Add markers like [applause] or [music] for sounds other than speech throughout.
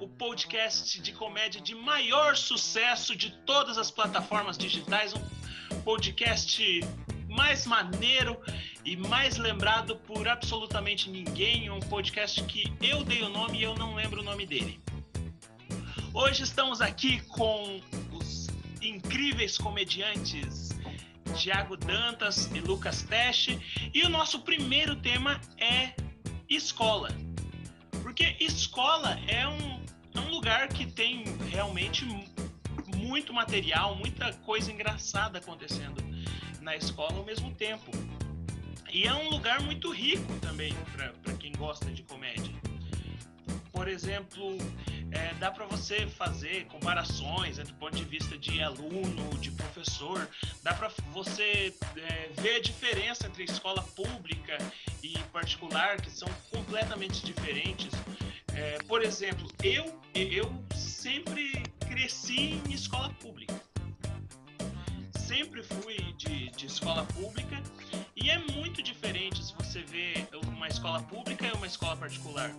o podcast de comédia de maior sucesso de todas as plataformas digitais, um podcast mais maneiro e mais lembrado por absolutamente ninguém, um podcast que eu dei o nome e eu não lembro o nome dele. Hoje estamos aqui com os incríveis comediantes Tiago Dantas e Lucas Teste. E o nosso primeiro tema é escola. Porque escola é um, é um lugar que tem realmente muito material, muita coisa engraçada acontecendo na escola ao mesmo tempo. E é um lugar muito rico também para quem gosta de comédia. Por exemplo, é, dá para você fazer comparações entre o ponto de vista de aluno, de professor, dá para você é, ver a diferença entre escola pública e particular, que são completamente diferentes. É, por exemplo, eu, eu sempre cresci em escola pública. Sempre fui de, de escola pública e é muito diferente se você vê uma escola pública e uma escola particular.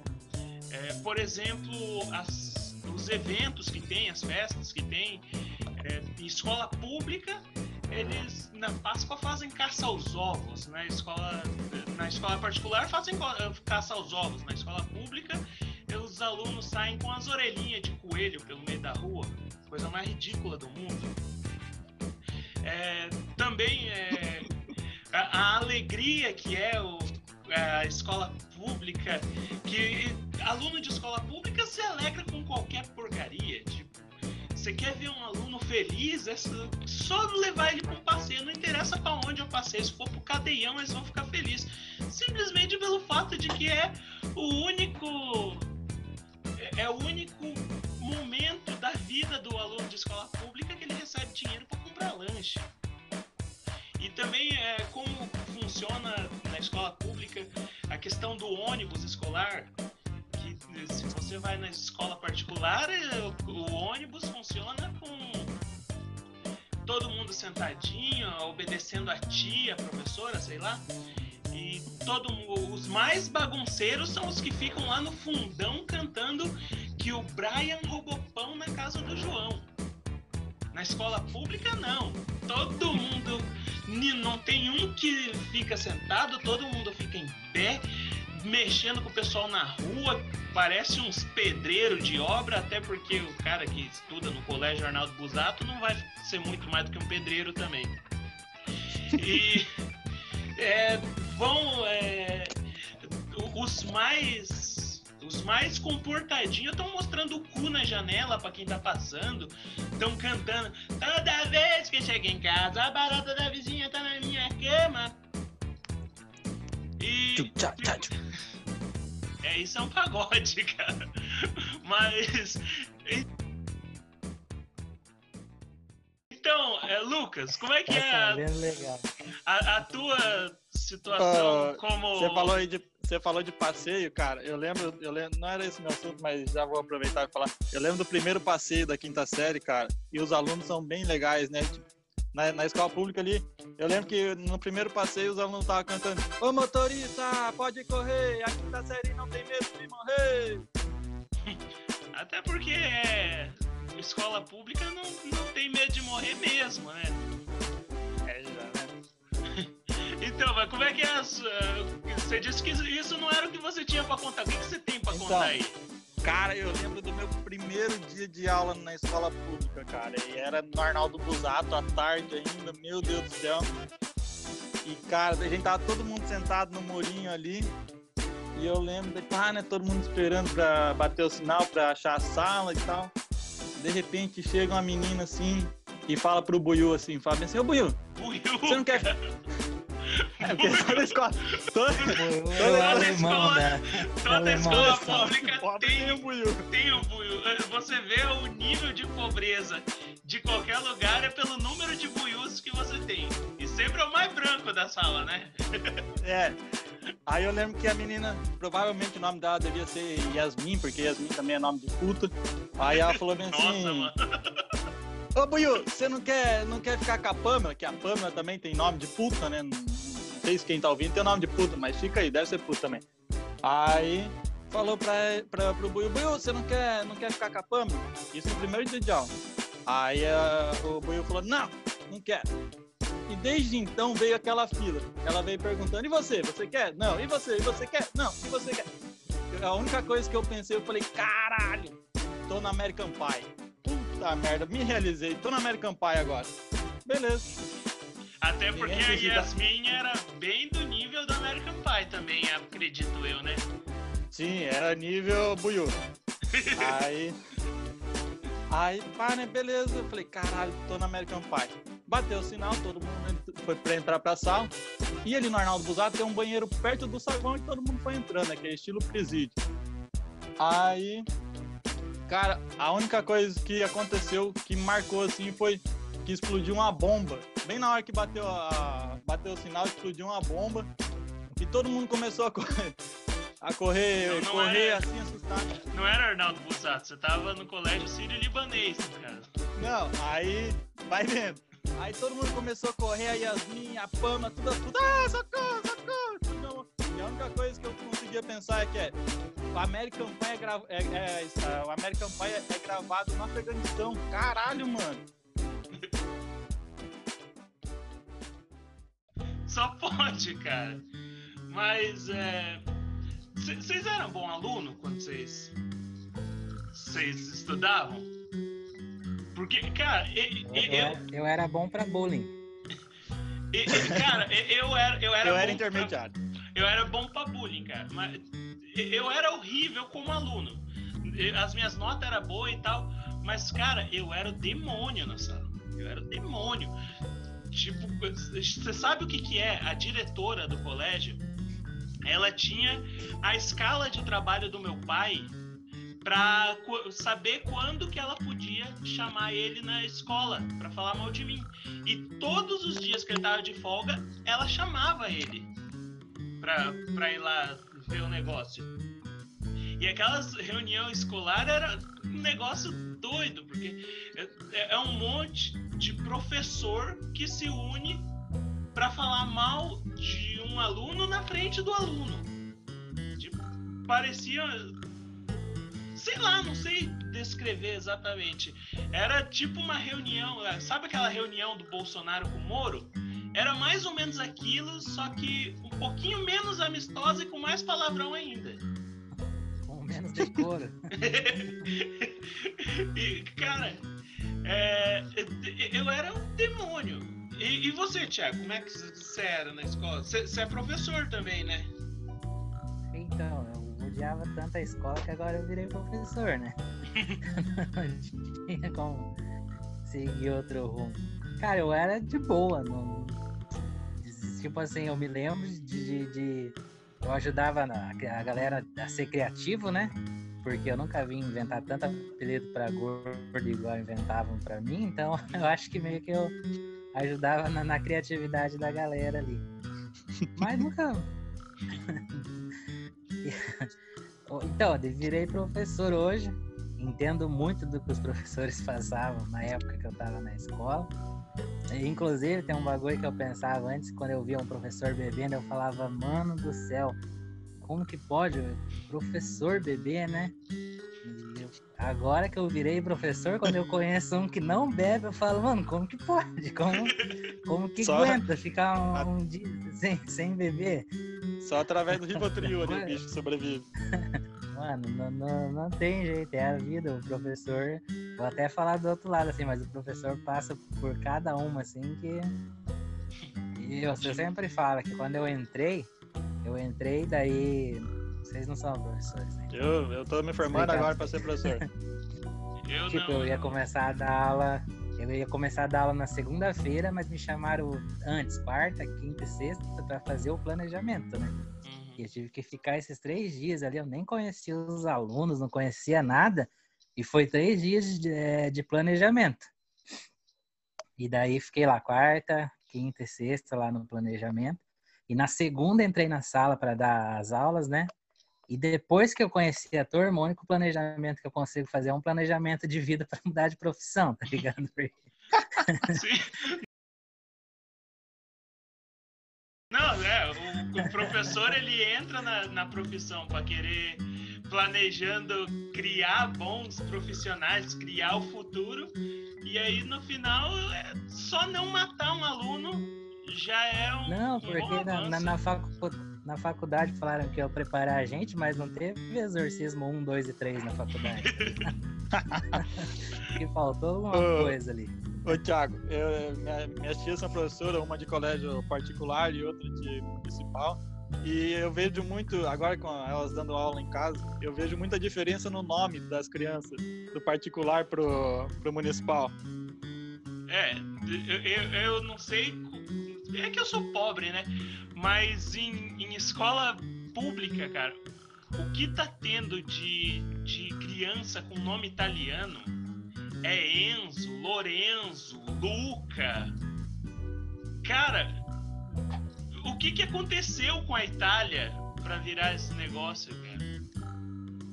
É, por exemplo, as, os eventos que tem, as festas que tem, é, em escola pública, eles na Páscoa fazem caça aos ovos, na escola, na escola particular fazem caça aos ovos, na escola pública os alunos saem com as orelhinhas de coelho pelo meio da rua, coisa mais ridícula do mundo. É, também é, a, a alegria que é o, a escola pública, que aluno de escola pública se alegra com qualquer porcaria. Tipo, você quer ver um aluno feliz, é só levar ele para um passeio. Não interessa para onde eu passei. Se for pro cadeião, eles vão ficar felizes. Simplesmente pelo fato de que é o único. É, o único momento da vida do aluno de escola pública que ele recebe dinheiro para comprar lanche. E também é como funciona na escola pública a questão do ônibus escolar, que se você vai na escola particular, é, o ônibus funciona com todo mundo sentadinho, obedecendo a tia, a professora, sei lá. Todo os mais bagunceiros são os que ficam lá no fundão cantando que o Brian roubou pão na casa do João. Na escola pública não. Todo mundo não tem um que fica sentado, todo mundo fica em pé, mexendo com o pessoal na rua, parece uns pedreiros de obra, até porque o cara que estuda no Colégio Arnaldo Busato não vai ser muito mais do que um pedreiro também. E [laughs] é, vão os mais os mais comportadinhos estão mostrando o cu na janela para quem tá passando. Estão cantando. Toda vez que chego em casa, a barata da vizinha tá na minha cama. E. É, isso é um pagode, [laughs] cara. Mas. Então, é, Lucas, como é que é a, a, a tua situação uh, como. Você falou aí de você falou de passeio, cara. Eu lembro, eu lembro, não era esse meu assunto, mas já vou aproveitar e falar. Eu lembro do primeiro passeio da quinta série, cara. E os alunos são bem legais, né? Tipo, na, na escola pública ali, eu lembro que no primeiro passeio os alunos estavam cantando: Ô motorista, pode correr, a quinta série não tem medo de morrer. [laughs] Até porque é, escola pública não, não tem medo de morrer mesmo, né? Então, mas como é que é a sua... Você disse que isso não era o que você tinha pra contar. O que, que você tem pra então, contar aí? Cara, eu lembro do meu primeiro dia de aula na escola pública, cara. E era no Arnaldo Busato, à tarde ainda, meu Deus do céu. E, cara, a gente tava todo mundo sentado no murinho ali. E eu lembro de, pá, né, todo mundo esperando pra bater o sinal, pra achar a sala e tal. De repente chega uma menina assim e fala pro Buiu assim, fala assim, ô Buiu, Buiu, você não quer... É porque toda escola. Toda, toda, escola, né? toda escola pública tem, o buiu. tem o buiu. Você vê o nível de pobreza de qualquer lugar é pelo número de buius que você tem. E sempre é o mais branco da sala, né? É. Aí eu lembro que a menina, provavelmente o nome dela devia ser Yasmin, porque Yasmin também é nome de puta. Aí ela falou bem assim. Nossa, mano. Ô Buiu, você não quer, não quer ficar com a Pamela? Que a Pamela também tem nome de puta, né? Vocês, quem tá ouvindo, tem o nome de puta, mas fica aí, deve ser puta também. Aí falou pra, pra, pro Buiu, Buiu, você não quer, não quer ficar capando? Isso no primeiro dia de aula. Aí uh, o Buiu falou, não, não quero. E desde então veio aquela fila. Ela veio perguntando, e você, você quer? Não, e você, e você quer? Não, e você quer? A única coisa que eu pensei, eu falei, caralho, tô na American Pie. Puta merda, me realizei, tô na American Pie agora. Beleza. Até porque a Yasmin era bem do nível do American Pie também, acredito eu, né? Sim, era nível buiu. aí. Aí, pá, né? Beleza. Eu falei, caralho, tô na American Pie. Bateu o sinal, todo mundo foi pra entrar pra sala. E ali no Arnaldo Busato tem um banheiro perto do saguão e todo mundo foi entrando, aquele estilo presídio. Aí, cara, a única coisa que aconteceu que marcou assim foi que explodiu uma bomba. Bem na hora que bateu, a, bateu o sinal, explodiu uma bomba. E todo mundo começou a correr. A correr, não, não correr era, assim, assustado. Não era Arnaldo Bussato, você tava no colégio sírio-libanês, cara. Não, aí, vai vendo. Aí todo mundo começou a correr, a Yasmin, a Pama, tudo, tudo, ah, socorro, socorro. E a única coisa que eu conseguia pensar é que é, o American Pie é, é, é, é o American Pie é, é gravado no Afeganistão. Caralho, mano. Só pode, cara. Mas é. Vocês eram bom aluno quando vocês. Vocês estudavam? Porque, cara, eu. Eu, eu era bom pra bullying. cara, eu era. Eu era, eu era intermediário. Pra, eu era bom pra bullying, cara. Mas eu era horrível como aluno. As minhas notas eram boas e tal. Mas, cara, eu era o demônio na sala. Eu era o demônio. Tipo, você sabe o que, que é? A diretora do colégio, ela tinha a escala de trabalho do meu pai para saber quando que ela podia chamar ele na escola para falar mal de mim. E todos os dias que ele tava de folga, ela chamava ele para ir lá ver o negócio. E aquelas reuniões escolar era um negócio doido, porque é, é um monte de professor que se une para falar mal de um aluno na frente do aluno. Tipo, parecia. Sei lá, não sei descrever exatamente. Era tipo uma reunião. É, sabe aquela reunião do Bolsonaro com o Moro? Era mais ou menos aquilo, só que um pouquinho menos amistosa e com mais palavrão ainda. Menos decoro. [laughs] e, cara, é, eu era um demônio. E, e, você, Tiago, como é que você era na escola? Você é professor também, né? Então, eu odiava tanto a escola que agora eu virei professor, né? [laughs] não tinha como seguir outro rumo. Cara, eu era de boa, não... tipo assim, eu me lembro de, de, de... eu ajudava a galera a ser criativo, né? porque eu nunca vi inventar tanto apelido para gordo igual inventavam para mim, então [laughs] eu acho que meio que eu ajudava na, na criatividade da galera ali. Mas nunca. [laughs] então, virei professor hoje, entendo muito do que os professores [laughs] passavam na época que eu estava na escola. Inclusive, tem um bagulho que eu pensava antes, quando eu via um professor bebendo, eu falava, mano do céu, como que pode? Professor bebê, né? agora que eu virei professor, quando eu conheço um que não bebe, eu falo, mano, como que pode? Como, como que Só... aguenta ficar um, um, dia sem, sem beber? Só através do Rivotril ali o bicho sobrevive. [laughs] Mano, não, não, não tem jeito, é a vida. O professor, vou até falar do outro lado, assim, mas o professor passa por cada uma, assim, que. E eu, eu sempre falo que quando eu entrei, eu entrei, daí. Vocês não são professores, né? Eu, eu tô me formando agora para ser professor. [laughs] eu tipo, não, eu ia começar a dar aula. Eu ia começar a dar aula na segunda-feira, mas me chamaram antes, quarta, quinta e sexta, para fazer o planejamento, né? Eu tive que ficar esses três dias ali. Eu nem conhecia os alunos, não conhecia nada. E foi três dias de, é, de planejamento. E daí fiquei lá quarta, quinta e sexta lá no planejamento. E na segunda entrei na sala para dar as aulas, né? E depois que eu conheci a turma, o único planejamento que eu consigo fazer é um planejamento de vida para mudar de profissão, tá ligado? [laughs] Sim. Não, é, o, o professor ele entra na, na profissão para querer planejando criar bons profissionais, criar o futuro, e aí no final é só não matar um aluno já é um. Não, porque um na, na, na, facu, na faculdade falaram que ia preparar a gente, mas não teve exorcismo 1, 2 e 3 na faculdade. [laughs] que faltou alguma Ô, coisa ali. Ô, Thiago, eu, minha, minhas tias são professoras, uma de colégio particular e outra de municipal. E eu vejo muito, agora com elas dando aula em casa, eu vejo muita diferença no nome das crianças, do particular pro, pro municipal. É, eu, eu, eu não sei. É que eu sou pobre, né? Mas em, em escola pública, cara, o que tá tendo de, de criança com nome italiano é Enzo, Lorenzo, Luca. Cara, o que que aconteceu com a Itália pra virar esse negócio, cara?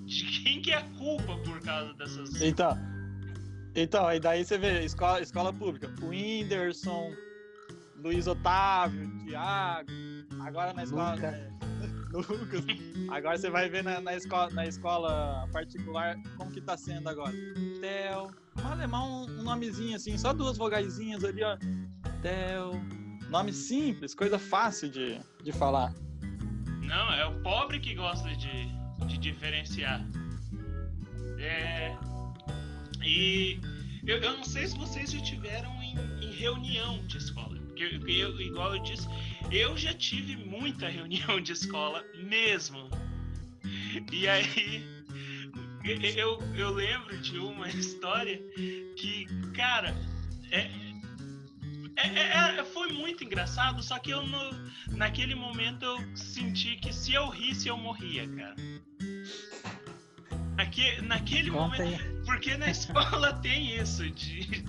De quem que é a culpa por causa dessas. Então, então aí daí você vê escola, escola pública, o Whindersson, Luiz Otávio, Thiago, agora na escola. Luca. é, Lucas. [laughs] Agora você vai ver na, na escola, na escola particular como que tá sendo agora. Theo. Um alemão, um, um nomezinho assim, só duas vogaizinhas ali, ó. Theo. Nome simples, coisa fácil de, de falar. Não, é o pobre que gosta de, de diferenciar. É. E eu, eu não sei se vocês já tiveram em, em reunião de escola. Porque eu- igual eu disse, eu já tive muita reunião de escola mesmo. E aí eu, eu lembro de uma [laughs] história que, cara, é, é- é- é- foi muito engraçado, só que eu no, naquele momento eu senti que se eu risse eu morria, cara. Naque, naquele Conta momento. aí. Porque na [laughs] escola tem isso de.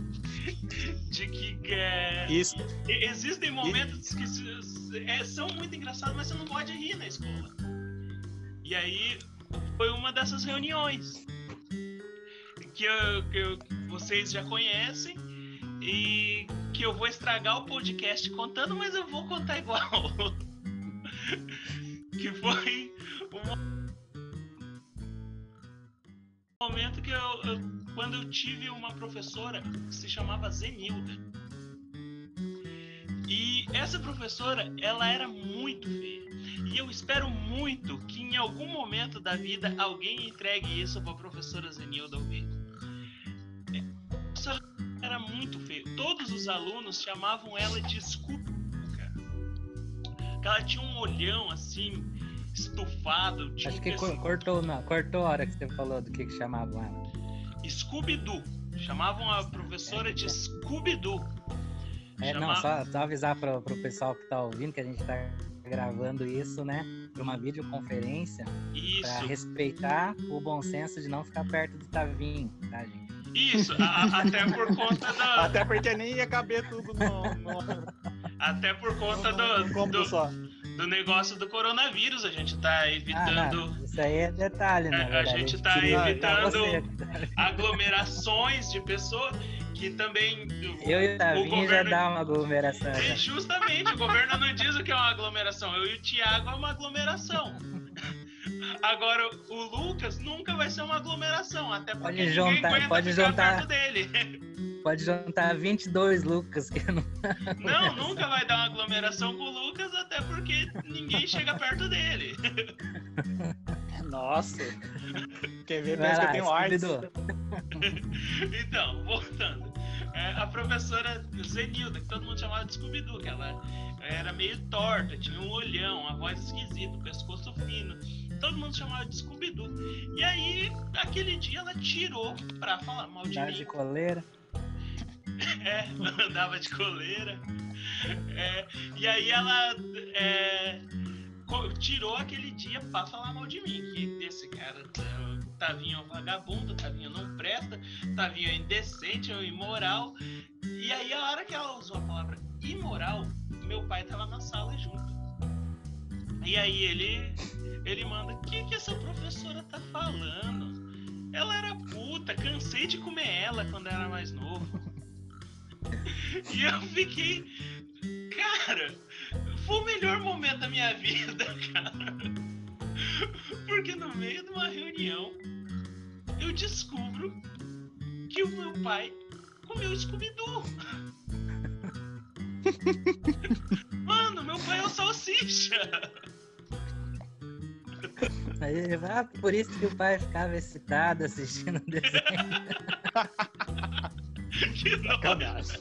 De que é, Isso. existem momentos que se- é, são muito engraçados, mas você não pode rir na escola. E aí foi uma dessas reuniões que, eu- que eu- vocês já conhecem e que eu vou estragar o podcast contando, mas eu vou contar igual. [laughs] que foi um momento que eu, eu- quando eu tive uma professora que se chamava Zenilda. E essa professora, ela era muito feia. E eu espero muito que em algum momento da vida alguém entregue isso para a professora Zenilda ouvir. A professora era muito feia. Todos os alunos chamavam ela de. Que Ela tinha um olhão assim, estufado. Acho que cortou, não, cortou a hora que você falou do que, que chamavam ela. Scooby-Doo. Chamavam a professora de Scooby-Doo. É, Chama- não, só, só avisar pro, pro pessoal que tá ouvindo que a gente tá gravando isso, né? Pra uma videoconferência, pra Isso, respeitar o bom senso de não ficar perto do Tavinho, tá, gente? isso. a- até por conta do. Até porque nem ia caber tudo no, no, Até por conta do, do, só. Do negócio do coronavírus. A gente tá Ah, evitando não, isso aí é detalhe, né? A- a gente tá queria evitando- aglomerações de pessoas que também. Eu e o Tavinho já governo- dá uma aglomeração. E já. justamente, o governo não diz o que é uma aglomeração. Eu e o Thiago é uma aglomeração. [laughs] Agora, o Lucas nunca vai ser uma aglomeração, até porque Pode ninguém juntar- aguenta pode ficar juntar. perto dele. [laughs] Pode juntar 22 Lucas, que não Não, nunca vai dar uma aglomeração com o Lucas, até porque ninguém chega perto dele. Nossa. Quem vê vai pensa que eu lá, tenho. Então, voltando. É, a professora Zenilda, que todo mundo chamava de Scooby-Doo, que ela era meio torta, tinha um olhão, uma voz esquisita, um pescoço fino. Todo mundo chamava de Scooby-Doo. E aí, aquele dia, ela tirou pra falar mal de Andar mim. de coleira. [laughs] É, andava de coleira. É, e aí ela é, tirou aquele dia pra falar mal de mim. Que esse cara tá- Tavinho é um vagabundo, Tavinho não presta, Tavinho é indecente, é um imoral. E aí a hora que ela usou a palavra imoral, meu pai tava na sala junto. E aí ele ele manda, o que, que essa professora tá falando? Ela era puta, cansei de comer ela quando era mais novo. E eu fiquei. Cara, foi o melhor momento da minha [laughs] vida, cara. Porque no meio de uma reunião, eu descubro que o meu pai comeu Scooby-Doo. [laughs] Mano, meu pai é o salsicha. Aí ele fala, ah, por isso que o pai ficava excitado assistindo o desenho. [laughs] que Sacanagem.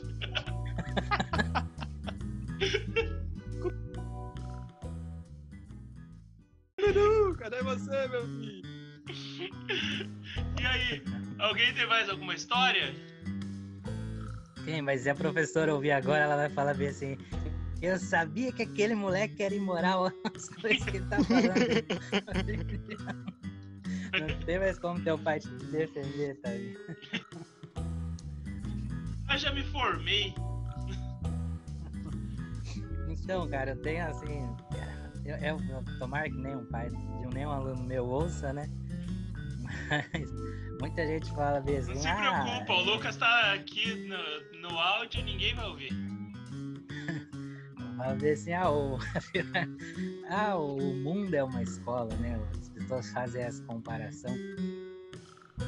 Dudu, cadê você, meu filho? E aí, alguém tem mais alguma história? Sim, mas se a professora ouvir agora, ela vai falar bem assim. Eu sabia que aquele moleque era imoral, [laughs] as coisas que ele tá falando. [laughs] Não tem mais como teu pai te defender, tá Eu já me formei. Então, cara, eu tenho assim. Eu, eu, eu tomara que nenhum pai de nenhum aluno meu ouça, né? Mas muita gente fala assim. Não se ah, preocupa, o Lucas tá aqui no, no áudio ninguém vai ouvir. Fala assim, ah o, [laughs] ah, o mundo é uma escola, né? As pessoas fazem essa comparação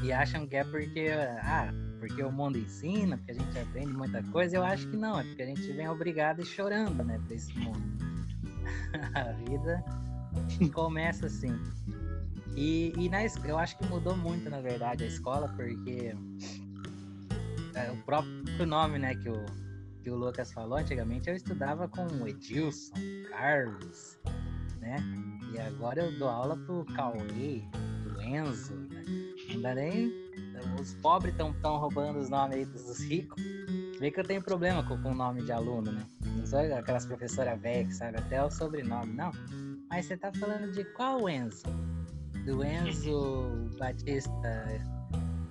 e acham que é porque, ah, porque o mundo ensina, porque a gente aprende muita coisa. Eu acho que não, é porque a gente vem obrigado e chorando, né, pra esse mundo. [laughs] a vida [laughs] começa assim. E, e na, eu acho que mudou muito, na verdade, a escola, porque é, o próprio nome, né, que o, que o Lucas falou, antigamente eu estudava com o Edilson, Carlos, né? E agora eu dou aula pro Cauê, pro Enzo, né? Não dá nem. Os pobres estão tão roubando os nomes aí dos ricos. Vê que eu tenho problema com o nome de aluno, né? Não sou aquelas professoras velhas que sabem até o sobrenome, não. Mas você tá falando de qual Enzo? Do Enzo [laughs] Batista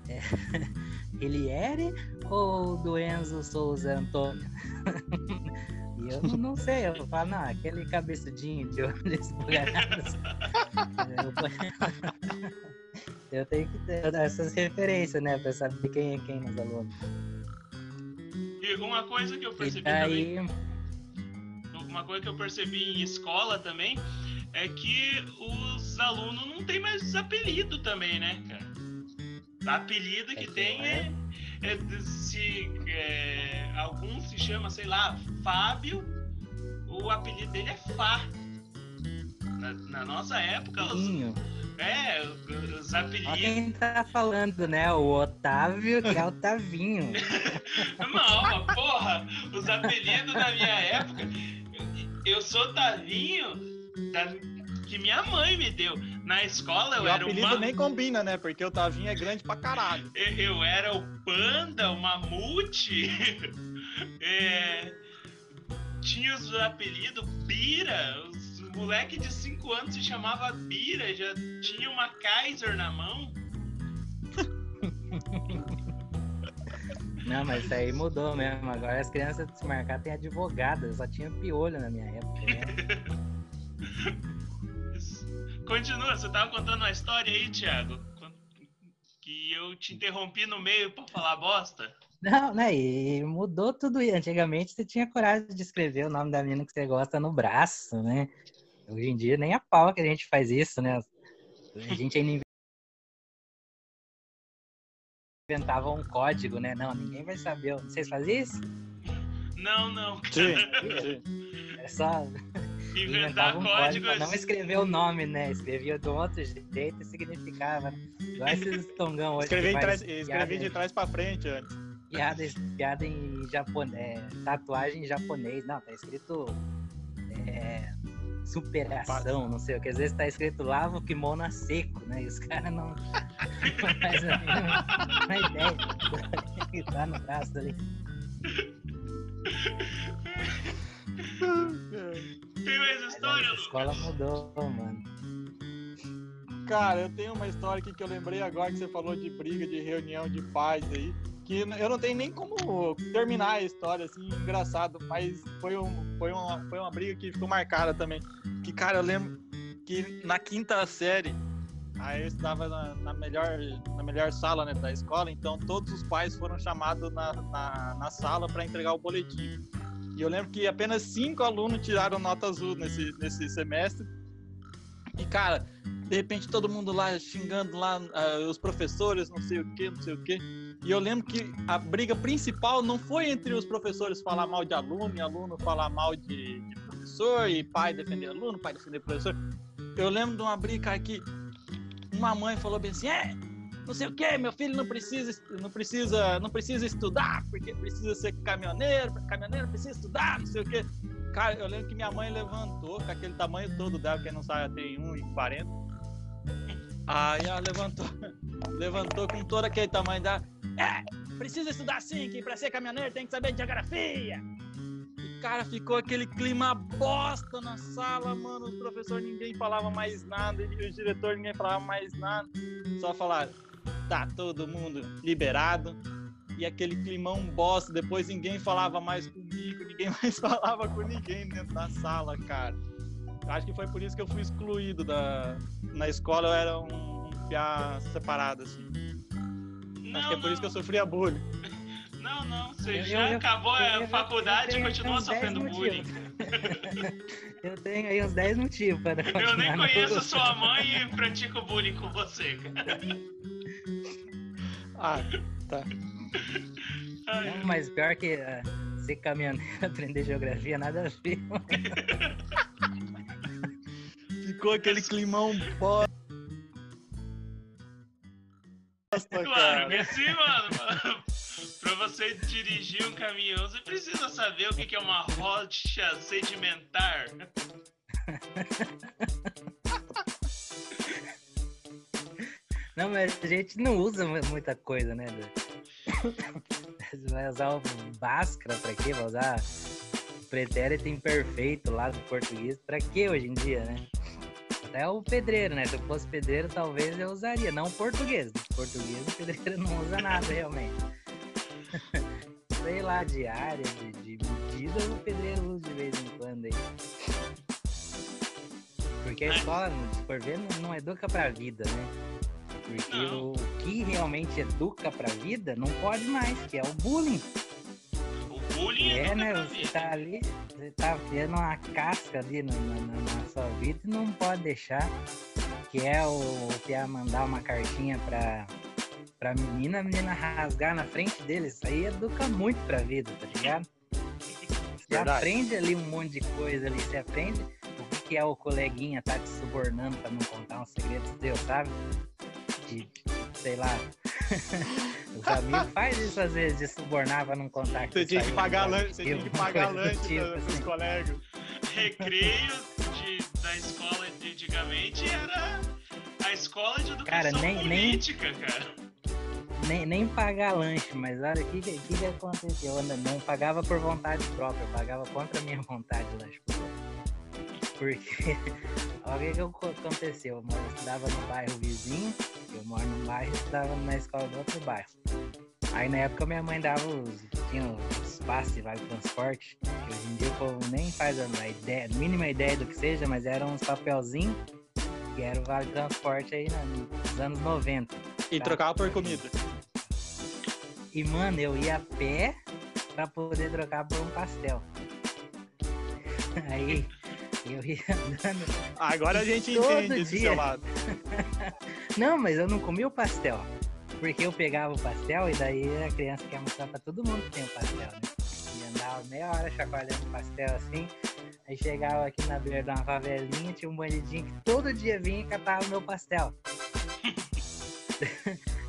é, [laughs] Eliere ou do Enzo Souza Antônio? [laughs] e eu não, não sei, eu falo, não, aquele cabeçudinho de olhos esbugalhados. Eu, tenho que ter essas referências, né, pra saber quem é quem nos alunos. E uma coisa que eu percebi também, daí, uma coisa que eu percebi em escola também, é que os alunos não têm mais apelido também, né, cara? Apelido que É que tem é, é de- se é, algum se chama, sei lá, Fábio, o apelido dele é Fá. Na, na nossa época, os. É, os apelidos. quem tá falando, né? O Otávio, que é Otavinho. [laughs] Não, mas porra, os apelidos da minha época. Eu sou Tavinho da, que minha mãe me deu. Na escola E eu o era apelido uma. nem combina, né? Porque o Tavinho é grande pra caralho. Eu, eu era o panda, o mamute. [laughs] É, tinha os apelidos Bira. Os moleque de 5 anos se chamava Bira, já tinha uma Kaiser na mão. Não, mas isso aí mudou mesmo. Agora as crianças de se marcar têm advogada. Eu só tinha piolho na minha época. né? [laughs] Continua, você tava contando uma história aí, Thiago? Que eu te interrompi no meio pra falar bosta? Não, né? E mudou tudo. Antigamente você tinha coragem de escrever o nome da menina que você gosta no braço, né? Hoje em dia nem a pau que a gente faz isso, né? A gente ainda inventava um código, né? Não, ninguém vai saber. Vocês faziam isso? Não, não. Sim, sim. É só Inventar inventava um código códigos. pra não escrever o nome, né? Escrevia um outro jeito e significava. Igual esses tongão hoje. Escrevi, trás, escrevi de trás pra frente antes. piada, piada em japonês, tatuagem em japonês. Não, tá escrito é, superação, não sei o que. Às vezes tá escrito lava o kimono a seco, né? E os caras não, [laughs] não fazem a mínima a ideia que tá no braço ali. Tem mais história, a Lucas? escola mudou, mano. Cara, eu tenho uma história aqui que eu lembrei agora que você falou de briga, de reunião de pais aí. Que eu não tenho nem como terminar a história, assim, engraçado, mas foi, um, foi, uma, foi uma briga que ficou marcada também. Que, cara, eu lembro que na quinta série, aí eu estava na, na melhor, na melhor sala né, da escola, então todos os pais foram chamados na, na, na sala para entregar o boletim. E eu lembro que apenas cinco alunos tiraram nota azul nesse, nesse semestre. E, cara, de repente todo mundo lá xingando lá uh, os professores, não sei o que, não sei o que. E eu lembro que a briga principal não foi entre os professores falar mal de aluno e aluno falar mal de, de professor e pai defender aluno, pai defender professor. Eu lembro de uma briga aqui uma mãe falou bem assim, é, não sei o que, meu filho não precisa, não precisa, não precisa estudar, porque precisa ser caminhoneiro, caminhoneiro precisa estudar, não sei o que. Cara, eu lembro que minha mãe levantou com aquele tamanho todo dela, quem não sabe, tem 1,40. Aí ela levantou, [laughs] levantou com todo aquele tamanho dela. É, precisa estudar sim, que pra ser caminhoneiro tem que saber de geografia. E, cara, ficou aquele clima bosta na sala, mano. Os professores, ninguém falava mais nada. E o diretor, ninguém falava mais nada. Só falaram, tá todo mundo liberado. E aquele climão bosta, depois ninguém falava mais comigo, ninguém [laughs] mais falava com ninguém dentro da sala, cara. Acho que foi por isso que eu fui excluído da na escola, eu era um, um piá separado assim. Não, Acho que é por não. isso que eu sofria bullying. Não, não, você eu, já eu, acabou eu, a faculdade e continua sofrendo bullying. [laughs] eu tenho aí uns 10 motivos para Eu nem conheço sua mãe e pratico bullying com você. Ah, tá. Não, mas pior que uh, ser caminhoneiro, [laughs] aprender geografia, nada a ver. Ficou aquele climão bosta. Claro que sim, mano. [laughs] Pra você dirigir um caminhão, você precisa saber o que é uma rocha sedimentar. [laughs] Não, mas a gente não usa muita coisa, né? Vai usar o Bhaskara pra quê? Vai usar o pretérito imperfeito lá do português pra quê hoje em dia, né? Até o pedreiro, né? Se eu fosse pedreiro, talvez eu usaria, não o português. Português, o [laughs] pedreiro não usa nada realmente. [laughs] Sei lá, de área, de, de medida, o pedreiro usa de vez em quando aí. Porque a escola, se for ver, não, não educa pra vida, né? Porque não. o que realmente educa pra vida não pode mais, que é o bullying. Bullying é, né? Você tá ali, você tá vendo uma casca ali na, na, na, sua vida e não pode deixar. Que é o Pia mandar uma cartinha pra, pra menina, a menina rasgar na frente dele. Isso aí educa muito pra vida, tá ligado? Você Verdade. aprende ali um monte de coisa ali, você aprende o que, que é o coleguinha tá te subornando pra não contar um segredo seu, sabe? de, sei lá. Os amigos fazem isso às vezes, de subornar pra não contar. Você tinha que pagar lanche, você tinha que pagar lanche tipo, pros assim. colegas. Recreio de, da escola de antigamente era a escola de educação cara, nem, política, nem, cara. Nem, nem pagar lanche, mas olha o que, que, que aconteceu. Eu não pagava por vontade própria, eu pagava contra a minha vontade lanche. Porque [laughs] olha o que aconteceu. Eu estudava no bairro vizinho eu moro num bairro e estudava na escola do outro bairro. Aí na época minha mãe dava os. tinha os passes de transporte, que hoje em dia o povo nem faz a, ideia, a mínima ideia do que seja, mas eram uns papelzinhos que era o vale transporte aí nos anos 90. E tá? trocava por comida. E mano, eu ia a pé pra poder trocar por um pastel. [laughs] Aí eu ia [laughs] andando. Agora a gente entende esse seu lado. [laughs] não, mas eu não comia o pastel. Porque eu pegava o pastel e daí a criança quer mostrar pra todo mundo que tem o pastel, né? E andava meia hora chacoalhando o pastel assim. Aí chegava aqui na beira de uma favelinha, tinha um bandidinho que todo dia vinha e catava o meu pastel. [laughs]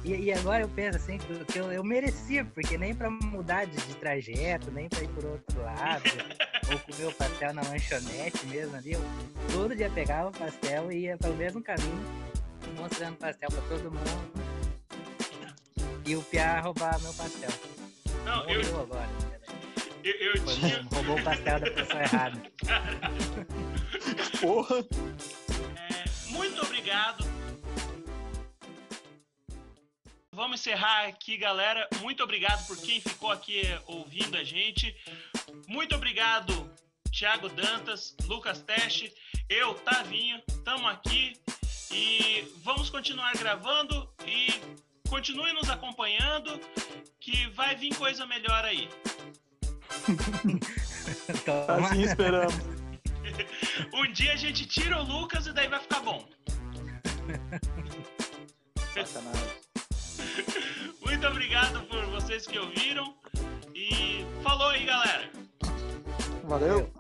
e, e, agora eu penso assim, que eu, eu merecia, porque nem pra mudar de, de trajeto, nem pra ir por outro lado [laughs] ou comer o pastel na lanchonete mesmo ali. Eu todo dia pegava o pastel e ia pelo mesmo caminho, mostrando pastel pra todo mundo. E o Pia roubava meu pastel. Não, Morreu eu... agora. Eu, eu tinha... Roubou o pastel da pessoa errada. [laughs] Porra! É, muito obrigado. Vamos encerrar aqui, galera. Muito obrigado por quem ficou aqui ouvindo a gente. Muito obrigado, Thiago Dantas, Lucas Teste, eu, Tavinho, estamos aqui e vamos continuar gravando e continue nos acompanhando que vai vir coisa melhor aí. [laughs] assim esperamos. [laughs] um dia a gente tira o Lucas e daí vai ficar bom. [laughs] Sacanagem. [laughs] Muito obrigado por vocês que ouviram. E falou aí, galera. Valeu.